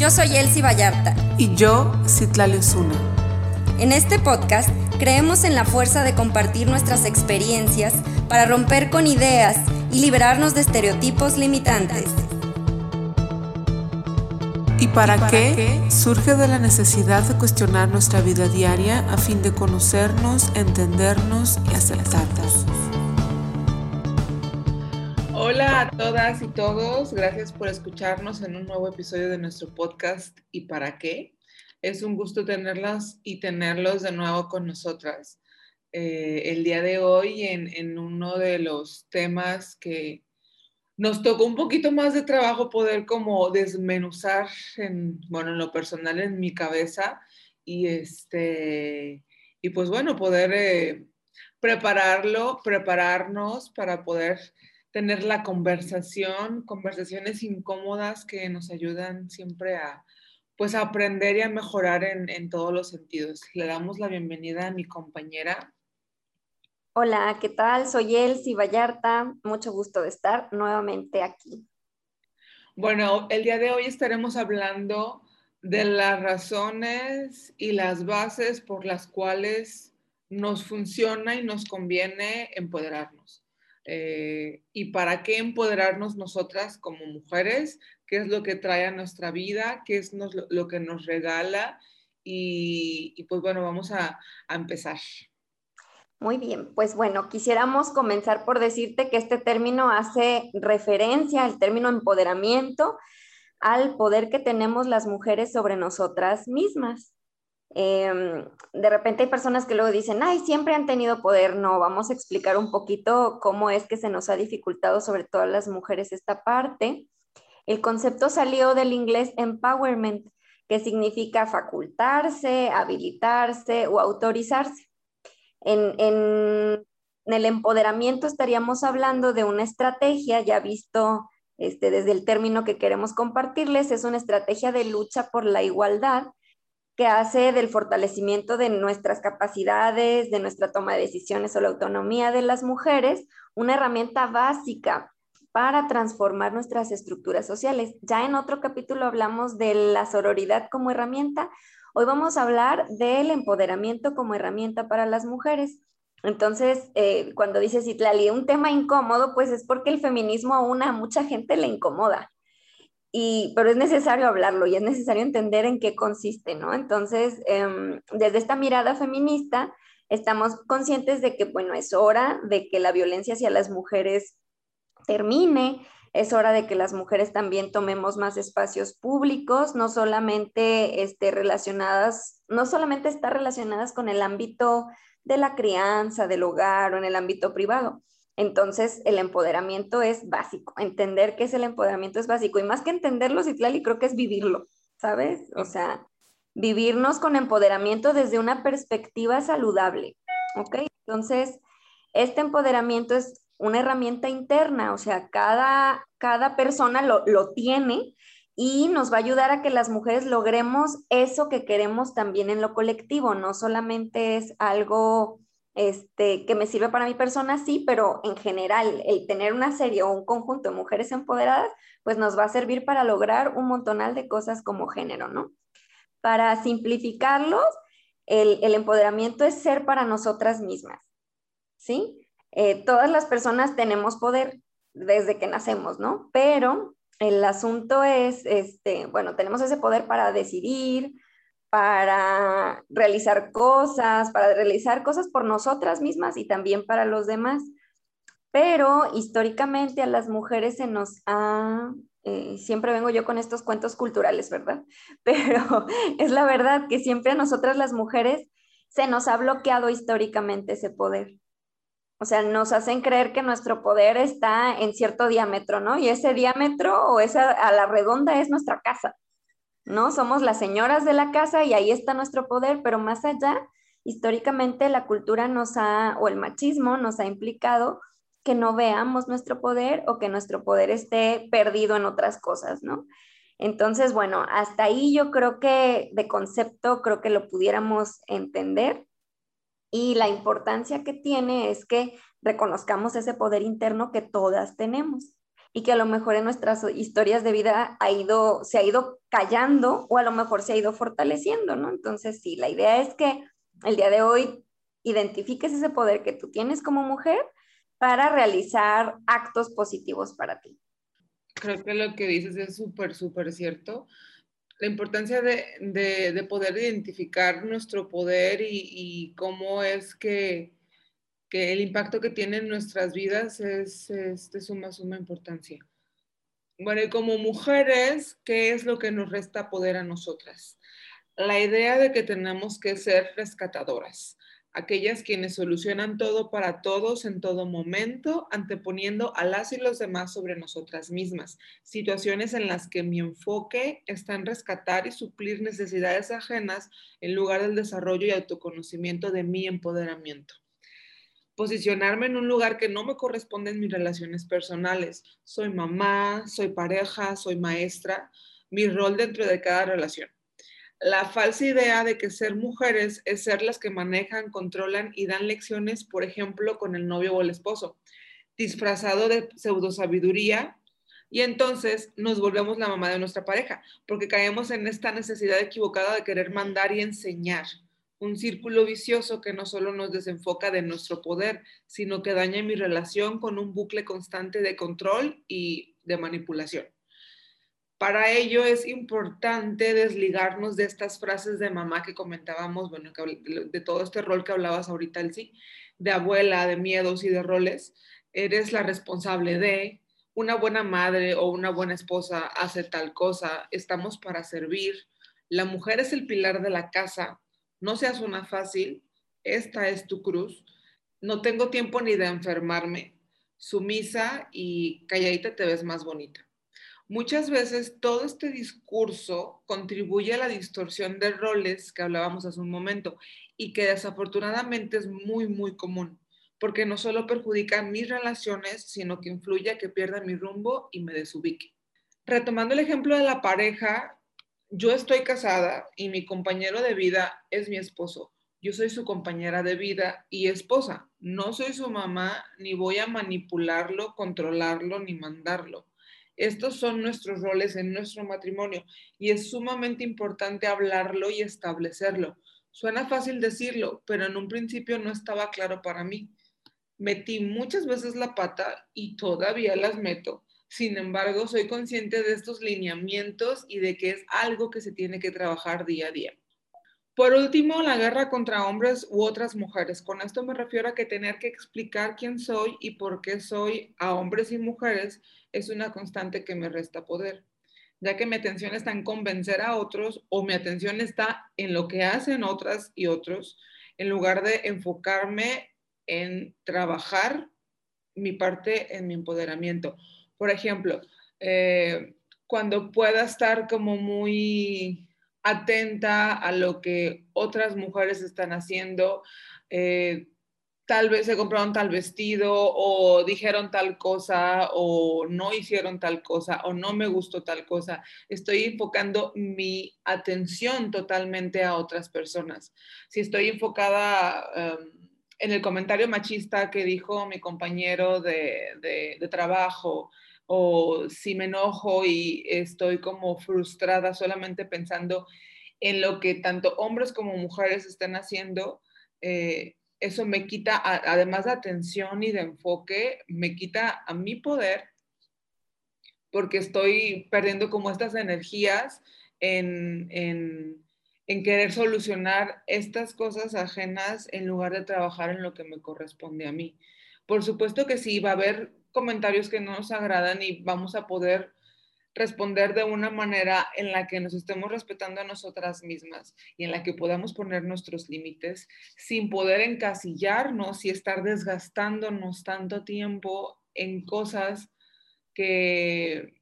Yo soy Elsie Vallarta. Y yo, Citlali Osuna. En este podcast creemos en la fuerza de compartir nuestras experiencias para romper con ideas y liberarnos de estereotipos limitantes. ¿Y para, qué? Surge de la necesidad de cuestionar nuestra vida diaria a fin de conocernos, entendernos y aceptarnos. Todas y todos, gracias por escucharnos en un nuevo episodio de nuestro podcast ¿Y para qué? Es un gusto tenerlas y tenerlos de nuevo con nosotras. Eh, el día de hoy en, uno de los temas que nos tocó un poquito más de trabajo poder como desmenuzar en, bueno, en lo personal en mi cabeza y este, y pues bueno, poder eh, prepararlo, prepararnos para poder tener la conversación, conversaciones incómodas que nos ayudan siempre a, pues a aprender y a mejorar en, en todos los sentidos. Le damos la bienvenida a mi compañera Hola, ¿qué tal? Soy Elsie Vallarta. Mucho gusto de estar nuevamente aquí. Bueno, el día de hoy estaremos hablando de las razones y las bases por las cuales nos funciona y nos conviene empoderarnos. Eh, y para qué empoderarnos nosotras como mujeres, qué es lo que trae a nuestra vida, qué es lo, que nos regala. Y, pues bueno, vamos a empezar. Muy bien, pues bueno, quisiéramos comenzar por decirte que este término hace referencia al término empoderamiento, al poder que tenemos las mujeres sobre nosotras mismas. Em, de repente hay personas que luego dicen, ay, siempre han tenido poder. No, vamos a explicar un poquito cómo es que se nos ha dificultado sobre todo a las mujeres esta parte. El concepto salió del inglés empowerment, que significa facultarse, habilitarse o autorizarse. En, el empoderamiento estaríamos hablando de una estrategia, ya visto este, desde el término que queremos compartirles, es una estrategia de lucha por la igualdad que hace del fortalecimiento de nuestras capacidades, de nuestra toma de decisiones o la autonomía de las mujeres, una herramienta básica para transformar nuestras estructuras sociales. Ya en otro capítulo hablamos de la sororidad como herramienta, Hoy vamos a hablar del empoderamiento como herramienta para las mujeres. Entonces, eh, cuando dice Citlali, un tema incómodo, pues es porque el feminismo aún a mucha gente le incomoda. Y, pero es necesario hablarlo y es necesario entender en qué consiste, ¿no? Entonces, em, desde esta mirada feminista, estamos conscientes de que, bueno, es hora de que la violencia hacia las mujeres termine, es hora de que las mujeres también tomemos más espacios públicos, no solamente este, relacionadas, no solamente estar relacionadas con el ámbito de la crianza, del hogar o en el ámbito privado. Entonces, el empoderamiento es básico. Entender qué es el empoderamiento es básico. Y más que entenderlo, Citlali, creo que es vivirlo, ¿sabes? O sea, vivirnos con empoderamiento desde una perspectiva saludable, ¿ok? Entonces, este empoderamiento es una herramienta interna, o sea, cada, cada persona lo, lo tiene y nos va a ayudar a que las mujeres logremos eso que queremos también en lo colectivo, no solamente es algo este, que me sirve para mi persona, sí, pero en general el tener una serie o un conjunto de mujeres empoderadas, pues nos va a servir para lograr un montonal de cosas como género, ¿no? Para simplificarlos, el, el empoderamiento es ser para nosotras mismas, ¿sí? Eh, todas las personas tenemos poder desde que nacemos, ¿no? Pero el asunto es, este, bueno, tenemos ese poder para decidir, para realizar cosas, para realizar cosas por nosotras mismas y también para los demás. Pero históricamente a las mujeres se nos ha, eh, siempre vengo yo con estos cuentos culturales, ¿verdad? Pero es la verdad que siempre a nosotras las mujeres se nos ha bloqueado históricamente ese poder. O sea, nos hacen creer que nuestro poder está en cierto diámetro, ¿no? Y ese diámetro o esa a la redonda es nuestra casa, ¿no? Somos las señoras de la casa y ahí está nuestro poder, pero más allá, históricamente la cultura nos ha, o el machismo nos ha implicado que no veamos nuestro poder o que nuestro poder esté perdido en otras cosas, ¿no? Entonces, bueno, hasta ahí yo creo que de concepto creo que lo pudiéramos entender. Y la importancia que tiene es que reconozcamos ese poder interno que todas tenemos. Y que a lo mejor en nuestras historias de vida ha ido, se ha ido callando o a lo mejor se ha ido fortaleciendo, ¿no? Entonces, sí, la idea es que el día de hoy identifiques ese poder que tú tienes como mujer para realizar actos positivos para ti. Creo que lo que dices es súper, súper cierto. La importancia de, poder identificar nuestro poder y, cómo es que, el impacto que tiene en nuestras vidas es, es de suma, suma importancia. Bueno, y como mujeres, ¿qué es lo que nos resta poder a nosotras? La idea de que tenemos que ser rescatadoras aquellas quienes solucionan todo para todos en todo momento, anteponiendo a las y los demás sobre nosotras mismas, situaciones en las que mi enfoque está en rescatar y suplir necesidades ajenas en lugar del desarrollo y autoconocimiento de mi empoderamiento. Posicionarme en un lugar que no me corresponde en mis relaciones personales. Soy mamá, soy pareja, soy maestra, mi rol dentro de cada relación la falsa idea de que ser mujeres es ser las que manejan, controlan y dan lecciones, por ejemplo, con el novio o el esposo, disfrazado de pseudosabiduría, y entonces nos volvemos la mamá de nuestra pareja, porque caemos en esta necesidad equivocada de querer mandar y enseñar, un círculo vicioso que no solo nos desenfoca de nuestro poder, sino que daña mi relación con un bucle constante de control y de manipulación. Para ello es importante desligarnos de estas frases de mamá que comentábamos, bueno, de todo este rol que hablabas ahorita, sí, de abuela, de miedos y de roles. Eres la responsable de una buena madre o una buena esposa hace tal cosa, estamos para servir. La mujer es el pilar de la casa, no seas una fácil, esta es tu cruz. No tengo tiempo ni de enfermarme, sumisa y calladita te ves más bonita. Muchas veces todo este discurso contribuye a la distorsión de roles que hablábamos hace un momento y que desafortunadamente es muy, muy común, porque no solo perjudica mis relaciones, sino que influye a que pierda mi rumbo y me desubique. Retomando el ejemplo de la pareja, yo estoy casada y mi compañero de vida es mi esposo. Yo soy su compañera de vida y esposa. No soy su mamá, ni voy a manipularlo, controlarlo, ni mandarlo estos son nuestros roles en nuestro matrimonio y es sumamente importante hablarlo y establecerlo. Suena fácil decirlo, pero en un principio no estaba claro para mí. Metí muchas veces la pata y todavía las meto. Sin embargo, soy consciente de estos lineamientos y de que es algo que se tiene que trabajar día a día. Por último, la guerra contra hombres u otras mujeres. Con esto me refiero a que tener que explicar quién soy y por qué soy a hombres y mujeres es una constante que me resta poder, ya que mi atención está en convencer a otros o mi atención está en lo que hacen otras y otros, en lugar de enfocarme en trabajar mi parte en mi empoderamiento. Por ejemplo, eh, cuando pueda estar como muy atenta a lo que otras mujeres están haciendo, eh, tal vez se compraron tal vestido o dijeron tal cosa o no hicieron tal cosa o no me gustó tal cosa. Estoy enfocando mi atención totalmente a otras personas. Si estoy enfocada em, en el comentario machista que dijo mi compañero de, de trabajo, o si me enojo y estoy como frustrada solamente pensando en lo que tanto hombres como mujeres están haciendo, eh, eso me quita, además de atención y de enfoque, me quita a mi poder porque estoy perdiendo como estas energías en, en, querer solucionar estas cosas ajenas en lugar de trabajar en lo que me corresponde a mí. Por supuesto que sí, va a haber comentarios que no nos agradan y vamos a poder responder de una manera en la que nos estemos respetando a nosotras mismas y en la que podamos poner nuestros límites sin poder encasillarnos y estar desgastándonos tanto tiempo en cosas que,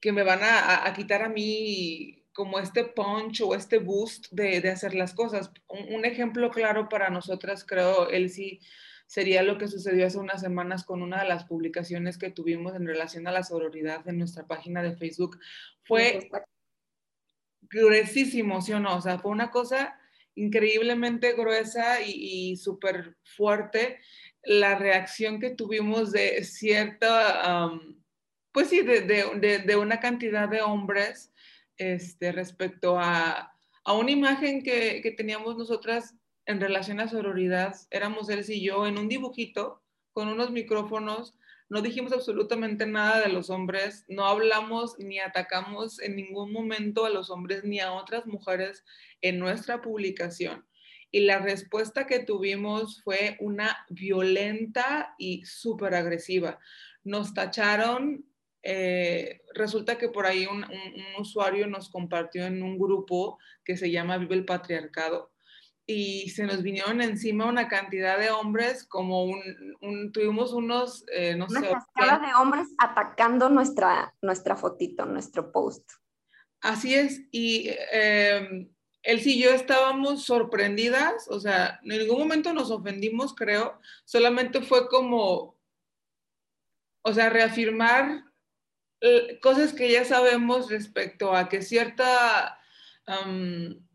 que me van a, quitar a mí como este punch o este boost de, de hacer las cosas. Un, ejemplo claro para nosotras, creo, Elsie, sería lo que sucedió hace unas semanas con una de las publicaciones que tuvimos en relación a la sororidad en nuestra página de Facebook. Fue gruesísimo, ¿sí o no? O sea, fue una cosa increíblemente gruesa y, súper fuerte la reacción que tuvimos de cierta pues sí, de, una cantidad de hombres este, respecto a, una imagen que, que, teníamos nosotras en relación a sororidad. Éramos él y yo en un dibujito con unos micrófonos. No dijimos absolutamente nada de los hombres, no hablamos ni atacamos en ningún momento a los hombres ni a otras mujeres en nuestra publicación. Y la respuesta que tuvimos fue una violenta y súper agresiva. Nos tacharon eh, resulta que por ahí un, usuario nos compartió en un grupo que se llama Vive el Patriarcado y se nos vinieron encima una cantidad de hombres, como un, tuvimos unos, eh, no una sé. Una de hombres atacando nuestra, nuestra fotito, nuestro post. Así es, y eh, él y yo estábamos sorprendidas, o sea, en ningún momento nos ofendimos, creo, solamente fue como, o sea, reafirmar eh, cosas que ya sabemos respecto a que cierta,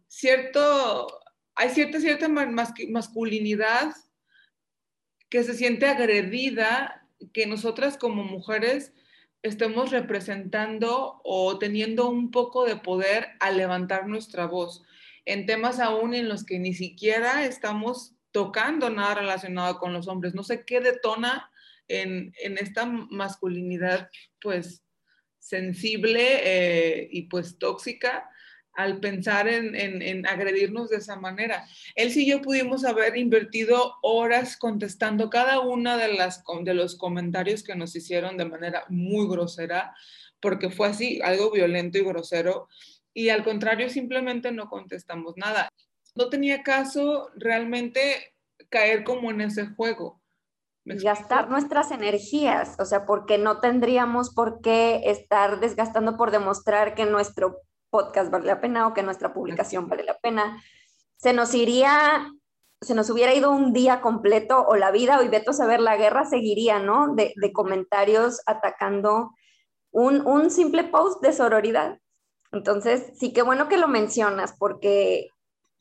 cierto, hay cierta, cierta masculinidad que se siente agredida, que nosotras como mujeres estemos representando o teniendo un poco de poder al levantar nuestra voz en temas aún en los que ni siquiera estamos tocando nada relacionado con los hombres. No sé qué detona en, en esta masculinidad, pues, sensible eh, y pues tóxica al pensar en, agredirnos de esa manera. Él sí yo pudimos haber invertido horas contestando cada una de, las, de los comentarios que nos hicieron de manera muy grosera, porque fue así, algo violento y grosero, y al contrario, simplemente no contestamos nada. No tenía caso realmente caer como en ese juego gastar nuestras energías, o sea, porque no tendríamos por qué estar desgastando por demostrar que nuestro podcast vale la pena o que nuestra publicación vale la pena. Se nos iría, se nos hubiera ido un día completo o la vida, hoy veto saber, la guerra seguiría, ¿no? De, de comentarios atacando un, un simple post de sororidad. Entonces, sí, qué bueno que lo mencionas, porque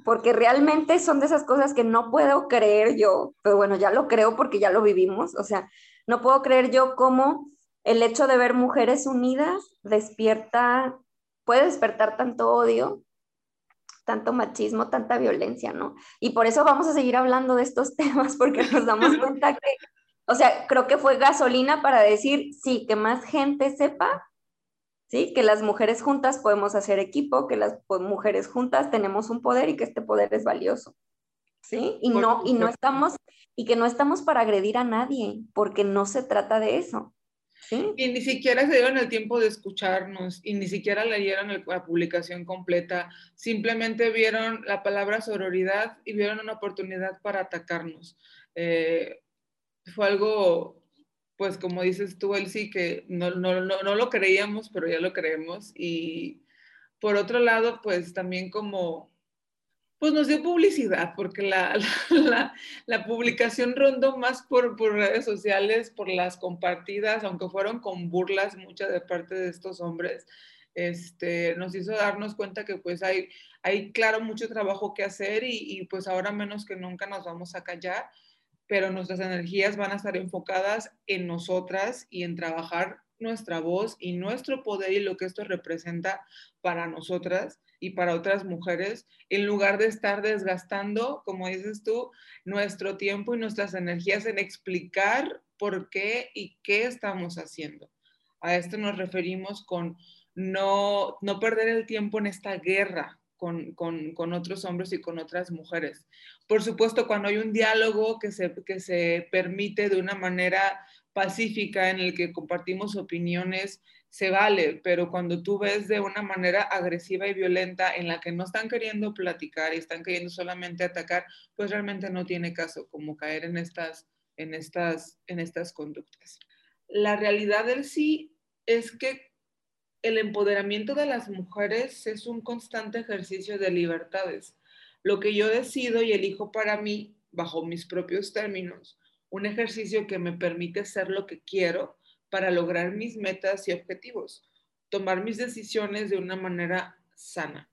porque realmente son de esas cosas que no puedo creer yo, pero bueno, ya lo creo porque ya lo vivimos, o sea, no puedo creer yo cómo el hecho de ver mujeres unidas despierta, puede despertar tanto odio, tanto machismo, tanta violencia, ¿no? Y por eso vamos a seguir hablando de estos temas, porque nos damos cuenta que, o sea, creo que fue gasolina para decir, sí, que más gente sepa ¿sí? Que las mujeres juntas podemos hacer equipo, que las mujeres juntas tenemos un poder y que este poder es valioso, ¿sí? Y no, y no estamos, y que no estamos para agredir a nadie, porque no se trata de eso. Y ni siquiera se dieron el tiempo de escucharnos y ni siquiera leyeron la publicación completa, simplemente vieron la palabra sororidad y vieron una oportunidad para atacarnos. Eh, fue algo pues como dices tú, sí que no, no, no, no, lo creíamos, pero ya lo creemos. Y por otro lado, pues también como, pues nos dio publicidad, porque la, la, publicación rondó más por, por, redes sociales, por las compartidas, aunque fueron con burlas muchas de parte de estos hombres. Este, nos hizo darnos cuenta que pues hay, hay claro mucho trabajo que hacer y, y pues ahora menos que nunca nos vamos a callar pero nuestras energías van a estar enfocadas en nosotras y en trabajar nuestra voz y nuestro poder y lo que esto representa para nosotras y para otras mujeres, en lugar de estar desgastando, como dices tú, nuestro tiempo y nuestras energías en explicar por qué y qué estamos haciendo. A esto nos referimos con no, no perder el tiempo en esta guerra con, otros hombres y con otras mujeres. Por supuesto, cuando hay un diálogo que se, que se permite de una manera pacífica en el que compartimos opiniones, se vale, pero cuando tú ves de una manera agresiva y violenta en la que no están queriendo platicar y están queriendo solamente atacar, pues realmente no tiene caso como caer en estas, en estas, en estas conductas. La realidad del sí es que el empoderamiento de las mujeres es un constante ejercicio de libertades. Lo que yo decido y elijo para mí, bajo mis propios términos, un ejercicio que me permite ser lo que quiero para lograr mis metas y objetivos, tomar mis decisiones de una manera sana.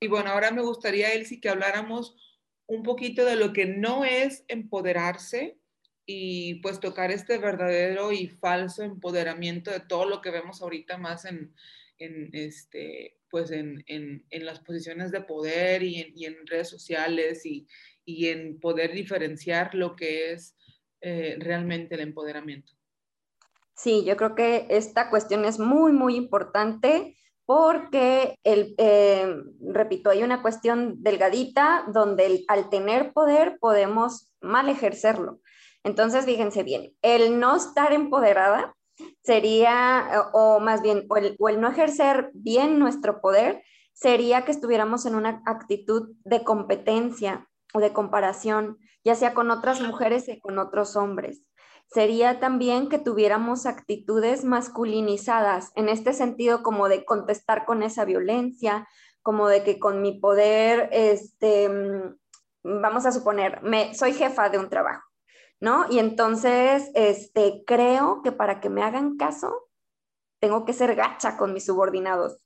Y bueno, ahora me gustaría, Elsie, que habláramos un poquito de lo que no es empoderarse y pues tocar este verdadero y falso empoderamiento de todo lo que vemos ahorita más en, este, pues en, en, las posiciones de poder y en, y en redes sociales y, y, en poder diferenciar lo que es eh, realmente el empoderamiento. Sí, yo creo que esta cuestión es muy, muy importante porque, el, eh, repito, hay una cuestión delgadita donde el, al tener poder podemos mal ejercerlo. Entonces, fíjense bien, el no estar empoderada sería, o, más bien, o el, o el no ejercer bien nuestro poder, sería que estuviéramos en una actitud de competencia o de comparación, ya sea con otras mujeres y con otros hombres. Sería también que tuviéramos actitudes masculinizadas, en este sentido como de contestar con esa violencia, como de que con mi poder, este, mm, vamos a suponer, me, soy jefa de un trabajo ¿no? Y entonces, este, creo que para que me hagan caso, tengo que ser gacha con mis subordinados.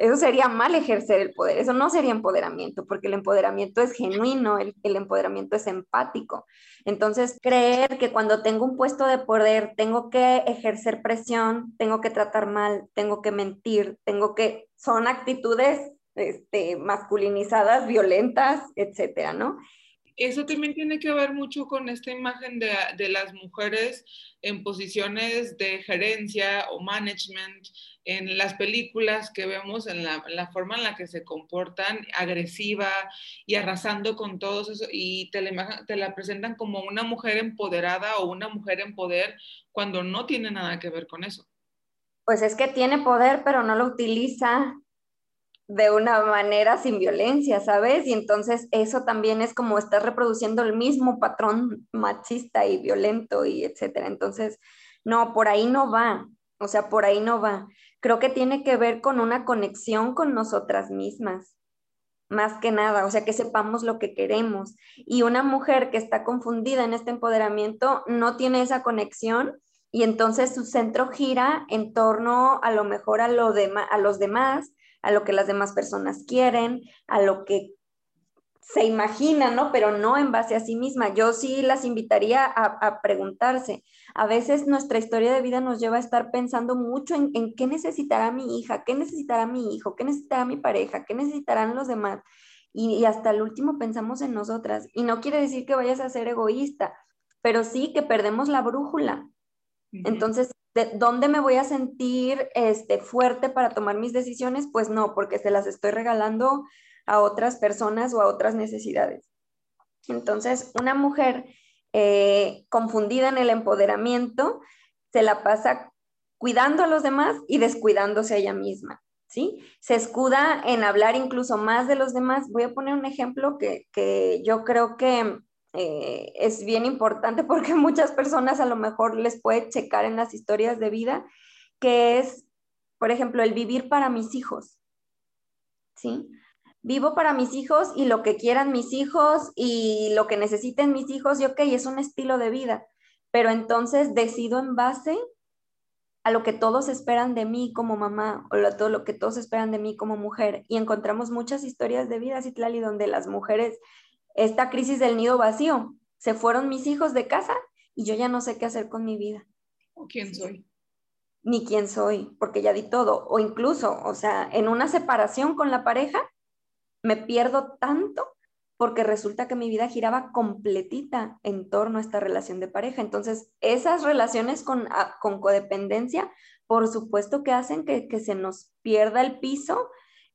Eso sería mal ejercer el poder, eso no sería empoderamiento, porque el empoderamiento es genuino, el, el, empoderamiento es empático. Entonces, creer que cuando tengo un puesto de poder tengo que ejercer presión, tengo que tratar mal, tengo que mentir, tengo que, son actitudes este, masculinizadas, violentas, etcétera, ¿no? Eso también tiene que ver mucho con esta imagen de, las mujeres en posiciones de gerencia o management, en las películas que vemos, en la, forma en la que se comportan, agresiva y arrasando con todos eso, y te la presentan como una mujer empoderada o una mujer en poder cuando no tiene nada que ver con eso. Pues es que tiene poder, pero no lo utiliza de una manera sin violencia, ¿sabes? Y entonces eso también es como estar reproduciendo el mismo patrón machista y violento y etcétera. Entonces, no, por ahí no va, o sea, por ahí no va. Creo que tiene que ver con una conexión con nosotras mismas, más que nada, o sea, que sepamos lo que queremos. Y una mujer que está confundida en este empoderamiento no tiene esa conexión y entonces su centro gira en torno a lo mejor a, a los demás a lo que las demás personas quieren, a lo que se imagina, ¿no? Pero no en base a sí misma. Yo sí las invitaría a, preguntarse. A veces nuestra historia de vida nos lleva a estar pensando mucho en, qué necesitará mi hija, qué necesitará mi hijo, qué necesitará mi pareja, qué necesitarán los demás. Y, y hasta el último pensamos en nosotras. Y no quiere decir que vayas a ser egoísta, pero sí que perdemos la brújula. Entonces, ¿de dónde me voy a sentir este, fuerte para tomar mis decisiones? Pues no, porque se las estoy regalando a otras personas o a otras necesidades. Entonces, una mujer eh, confundida en el empoderamiento se la pasa cuidando a los demás y descuidándose a ella misma. ¿Sí? Se escuda en hablar incluso más de los demás. Voy a poner un ejemplo que, que yo creo que eh, es bien importante porque muchas personas a lo mejor les puede checar en las historias de vida, que es, por ejemplo, el vivir para mis hijos. ¿Sí? Vivo para mis hijos y lo que quieran mis hijos y lo que necesiten mis hijos, y ok, es un estilo de vida, pero entonces decido en base a lo que todos esperan de mí como mamá o a todo lo que todos esperan de mí como mujer. Y encontramos muchas historias de vida, Citlali, donde las mujeres esta crisis del nido vacío. Se fueron mis hijos de casa y yo ya no sé qué hacer con mi vida. ¿O quién soy? Ni quién soy, porque ya di todo. O incluso, o sea, en una separación con la pareja, me pierdo tanto porque resulta que mi vida giraba completita en torno a esta relación de pareja. Entonces, esas relaciones con, con codependencia, por supuesto que hacen que, que se nos pierda el piso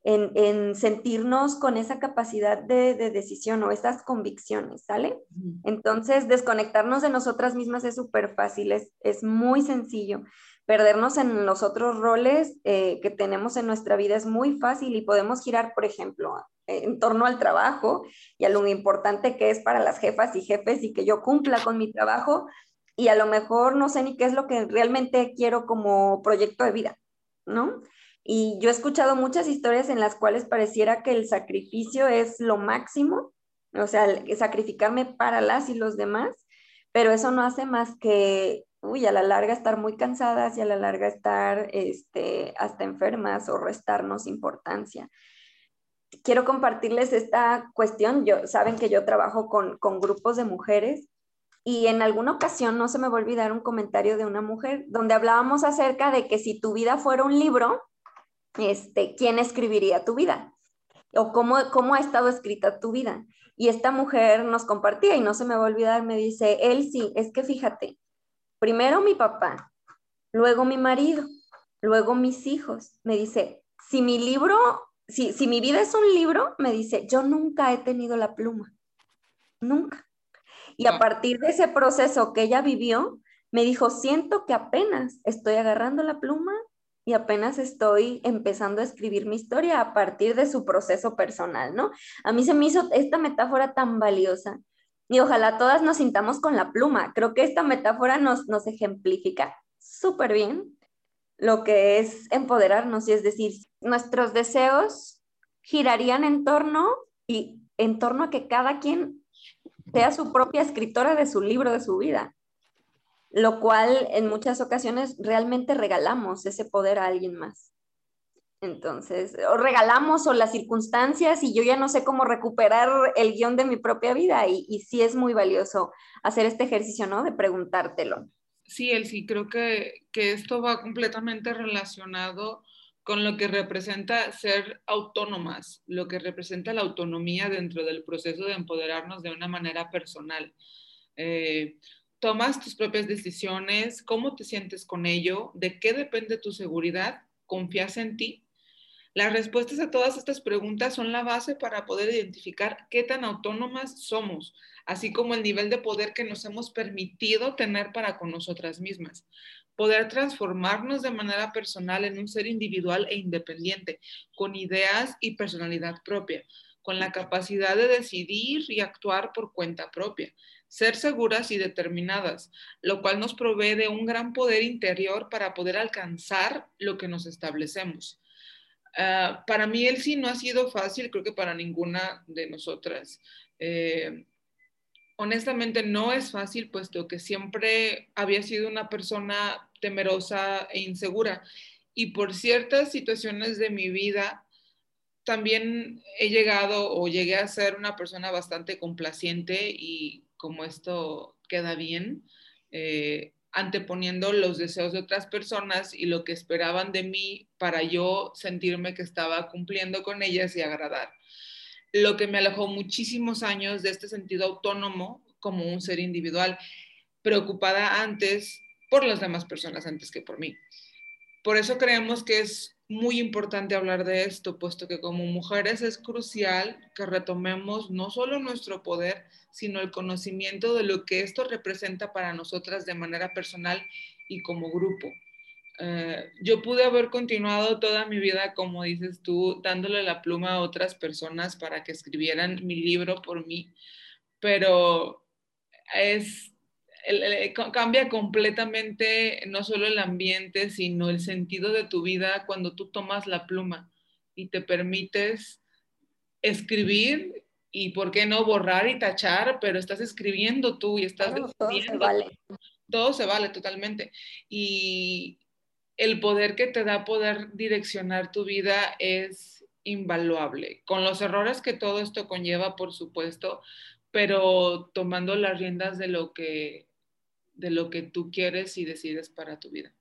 en, sentirnos con esa capacidad de, decisión o esas convicciones, ¿sale? Entonces, desconectarnos de nosotras mismas es súper fácil, es, muy sencillo. Perdernos en los otros roles eh, que tenemos en nuestra vida es muy fácil y podemos girar, por ejemplo, en torno al trabajo y a lo importante que es para las jefas y jefes y que yo cumpla con mi trabajo y a lo mejor no sé ni qué es lo que realmente quiero como proyecto de vida, ¿no? Y yo he escuchado muchas historias en las cuales pareciera que el sacrificio es lo máximo, o sea, sacrificarme para las y los demás, pero eso no hace más que, uy, a la larga estar muy cansadas y a la larga estar este, hasta enfermas o restarnos importancia. Quiero compartirles esta cuestión. Yo, saben que yo trabajo con, con grupos de mujeres y en alguna ocasión no se me va a olvidar un comentario de una mujer donde hablábamos acerca de que si tu vida fuera un libro, este, ¿quién escribiría tu vida? O cómo, cómo ha estado escrita tu vida. Y esta mujer nos compartía y no se me va a olvidar, me dice, él sí, es que fíjate, primero mi papá, luego mi marido, luego mis hijos. Me dice, si mi libro, si, si mi vida es un libro, me dice, yo nunca he tenido la pluma, nunca. Y a partir de ese proceso que ella vivió, me dijo, siento que apenas estoy agarrando la pluma y apenas estoy empezando a escribir mi historia a partir de su proceso personal, ¿no? A mí se me hizo esta metáfora tan valiosa y ojalá todas nos sintamos con la pluma. Creo que esta metáfora nos, nos ejemplifica súper bien lo que es empoderarnos y es decir, nuestros deseos girarían en torno y en torno a que cada quien sea su propia escritora de su libro de su vida, lo cual en muchas ocasiones realmente regalamos ese poder a alguien más. Entonces, o regalamos o las circunstancias y yo ya no sé cómo recuperar el guion de mi propia vida y, y sí es muy valioso hacer este ejercicio, ¿no? De preguntártelo. Sí, sí creo que, que esto va completamente relacionado con lo que representa ser autónomas, lo que representa la autonomía dentro del proceso de empoderarnos de una manera personal. Eh, tomas tus propias decisiones, cómo te sientes con ello, de qué depende tu seguridad, confías en ti. Las respuestas a todas estas preguntas son la base para poder identificar qué tan autónomas somos, así como el nivel de poder que nos hemos permitido tener para con nosotras mismas poder transformarnos de manera personal en un ser individual e independiente, con ideas y personalidad propia, con la capacidad de decidir y actuar por cuenta propia, ser seguras y determinadas, lo cual nos provee de un gran poder interior para poder alcanzar lo que nos establecemos. Ah, para mí el sí no ha sido fácil, creo que para ninguna de nosotras. Eh, honestamente no es fácil, puesto que siempre había sido una persona temerosa e insegura. Y por ciertas situaciones de mi vida, también he llegado o llegué a ser una persona bastante complaciente y como esto queda bien, eh, anteponiendo los deseos de otras personas y lo que esperaban de mí para yo sentirme que estaba cumpliendo con ellas y agradar lo que me alejó muchísimos años de este sentido autónomo como un ser individual, preocupada antes por las demás personas antes que por mí. Por eso creemos que es muy importante hablar de esto, puesto que como mujeres es crucial que retomemos no solo nuestro poder, sino el conocimiento de lo que esto representa para nosotras de manera personal y como grupo. Eh, yo pude haber continuado toda mi vida, como dices tú, dándole la pluma a otras personas para que escribieran mi libro por mí, pero es, cambia completamente no solo el ambiente, sino el sentido de tu vida cuando tú tomas la pluma y te permites escribir y, ¿por qué no, borrar y tachar? Pero estás escribiendo tú y estás... todo se vale. Todo se vale totalmente. Y, el poder que te da poder direccionar tu vida es invaluable, con los errores que todo esto conlleva, por supuesto, pero tomando las riendas de lo que, de lo que tú quieres y decides para tu vida.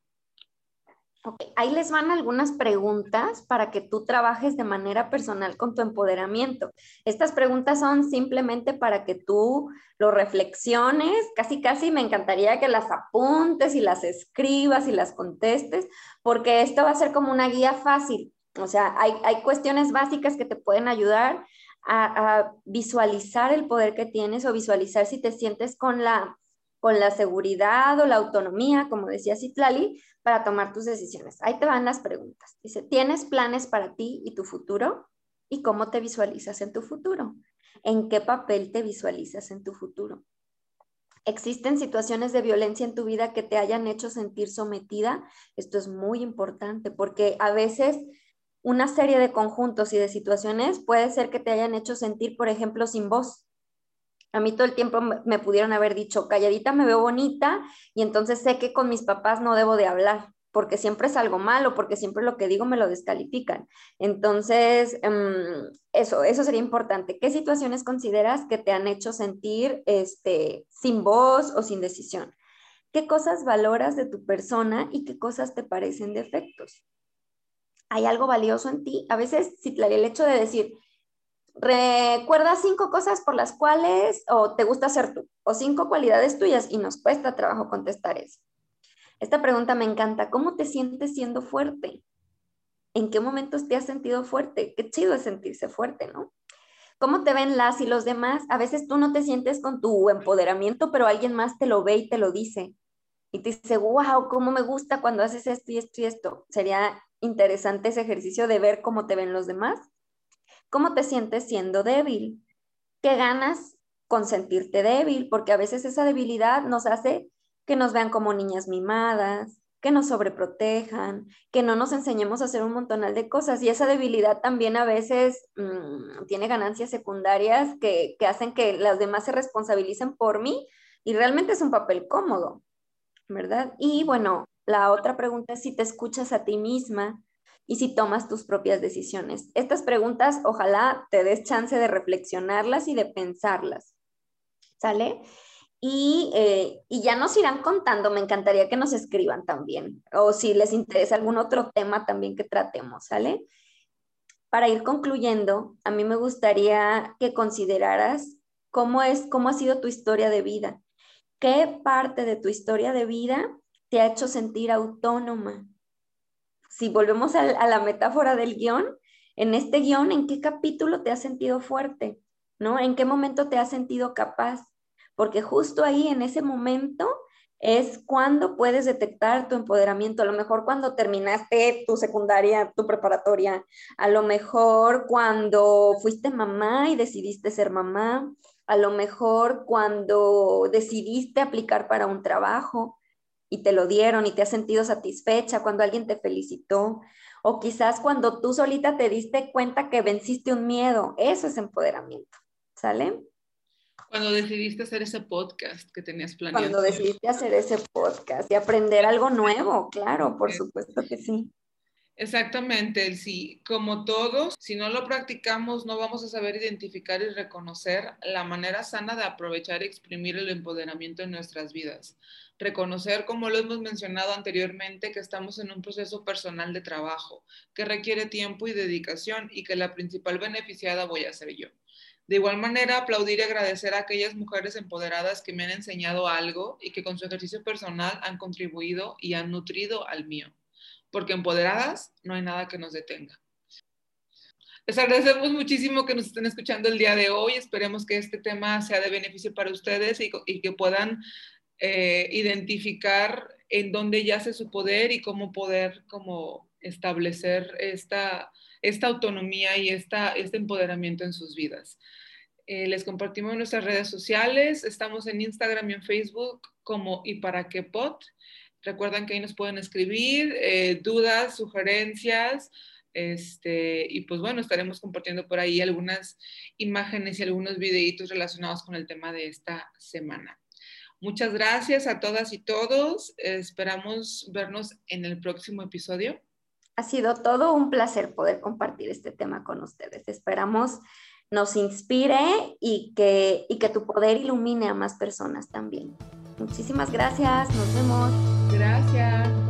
Ahí les van algunas preguntas para que tú trabajes de manera personal con tu empoderamiento. Estas preguntas son simplemente para que tú lo reflexiones, casi casi me encantaría que las apuntes y las escribas y las contestes, porque esto va a ser como una guía fácil. O sea, hay, hay cuestiones básicas que te pueden ayudar a visualizar el poder que tienes o visualizar si te sientes con la con la seguridad o la autonomía, como decía Citlali, para tomar tus decisiones. Ahí te van las preguntas. Dice, ¿tienes planes para ti y tu futuro? ¿Y cómo te visualizas en tu futuro? ¿En qué papel te visualizas en tu futuro? ¿Existen situaciones de violencia en tu vida que te hayan hecho sentir sometida? Esto es muy importante porque a veces una serie de conjuntos y de situaciones puede ser que te hayan hecho sentir, por ejemplo, sin voz, a mí todo el tiempo me pudieron haber dicho, calladita me veo bonita y entonces sé que con mis papás no debo de hablar. porque siempre es algo malo, porque siempre lo que digo me lo descalifican. Entonces, em, eso, eso sería importante. ¿Qué situaciones consideras que te han hecho sentir este, sin voz o sin decisión? ¿Qué cosas valoras de tu persona y qué cosas te parecen defectos? ¿Hay algo valioso en ti? A veces, el hecho de decir, recuerda cinco cosas por las cuales o te gusta ser tú, o cinco cualidades tuyas, y nos cuesta trabajo contestar eso. Esta pregunta me encanta. ¿Cómo te sientes siendo fuerte? ¿En qué momentos te has sentido fuerte? Qué chido es sentirse fuerte, ¿no? ¿Cómo te ven las y los demás? A veces tú no te sientes con tu empoderamiento, pero alguien más te lo ve y te lo dice. Y te dice, wow, cómo me gusta cuando haces esto y esto y esto. Sería interesante ese ejercicio de ver cómo te ven los demás. ¿Cómo te sientes siendo débil? ¿Qué ganas con sentirte débil? Porque a veces esa debilidad nos hace que nos vean como niñas mimadas, que nos sobreprotejan, que no nos enseñemos a hacer un montonal de cosas. Y esa debilidad también a veces mm, tiene ganancias secundarias que hacen que las demás se responsabilicen por mí y realmente es un papel cómodo, ¿verdad? Y bueno, la otra pregunta es si te escuchas a ti misma y si tomas tus propias decisiones. Estas preguntas ojalá te des chance de reflexionarlas y de pensarlas. ¿Sale? Eh, y, ya nos irán contando, me encantaría que nos escriban también, o si les interesa algún otro tema también que tratemos, ¿sale? Para ir concluyendo, a mí me gustaría que consideraras cómo es, cómo ha sido tu historia de vida, qué parte de tu historia de vida te ha hecho sentir autónoma. Si volvemos a, la metáfora del guion, en este guion, ¿en qué capítulo te has sentido fuerte? ¿No? ¿En qué momento te has sentido capaz? porque justo ahí en ese momento es cuando puedes detectar tu empoderamiento, a lo mejor cuando terminaste tu secundaria, tu preparatoria, a lo mejor cuando fuiste mamá y decidiste ser mamá, a lo mejor cuando decidiste aplicar para un trabajo y te lo dieron y te has sentido satisfecha, cuando alguien te felicitó, o quizás cuando tú solita te diste cuenta que venciste un miedo, eso es empoderamiento, ¿sale? Cuando decidiste hacer ese podcast que tenías planeado. Cuando decidiste hacer ese podcast y aprender algo nuevo, claro, por supuesto que sí. Exactamente, sí, como todos, si no lo practicamos, no vamos a saber identificar y reconocer la manera sana de aprovechar y exprimir el empoderamiento en nuestras vidas. Reconocer, como lo hemos mencionado anteriormente, que estamos en un proceso personal de trabajo que requiere tiempo y dedicación y que la principal beneficiada voy a ser yo. De igual manera, aplaudir y agradecer a aquellas mujeres empoderadas que me han enseñado algo y que con su ejercicio personal han contribuido y han nutrido al mío, porque empoderadas no hay nada que nos detenga. Les agradecemos muchísimo que nos estén escuchando el día de hoy. Esperemos que este tema sea de beneficio para ustedes y, que puedan eh, identificar en dónde yace su poder y cómo poder como establecer esta esta autonomía y esta, este empoderamiento en sus vidas. Eh, les compartimos nuestras redes sociales, estamos en Instagram y en Facebook como y para qué pot. Recuerden que ahí nos pueden escribir eh, dudas, sugerencias, este, y pues bueno, estaremos compartiendo por ahí algunas imágenes y algunos videitos relacionados con el tema de esta semana. Muchas gracias a todas y todos. esperamos vernos en el próximo episodio. Ha sido todo un placer poder compartir este tema con ustedes. Esperamos nos inspire y que, y que tu poder ilumine a más personas también. Muchísimas gracias, nos vemos. Gracias.